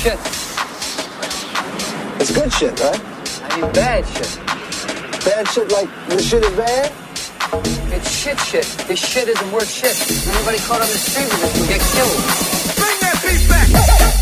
shit. It's good shit, right? I mean bad shit. Bad shit like the shit is bad? It's shit shit. This shit isn't worth shit. Anybody caught on the street with this will get killed. Bring that beat back.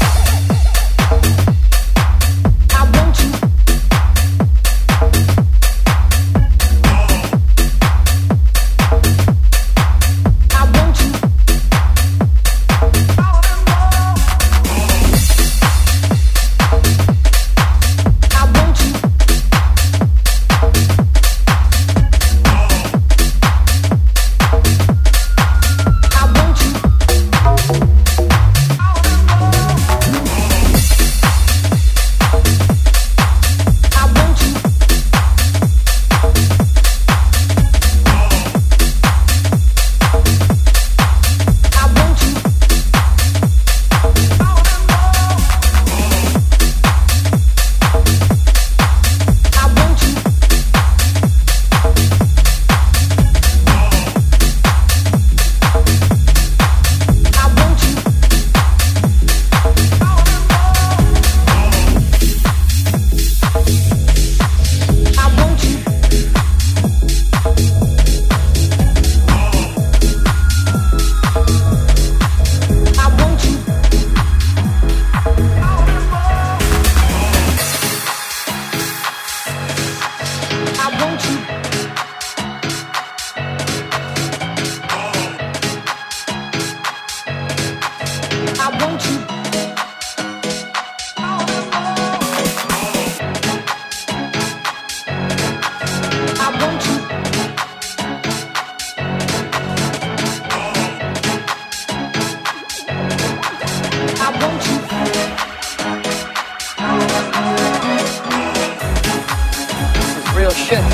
shit.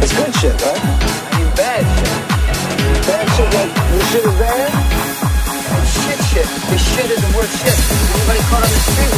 This shit isn't worth shit. Anybody caught on the street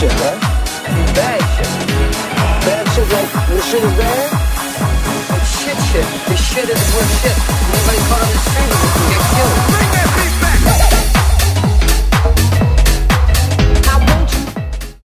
with this will get killed.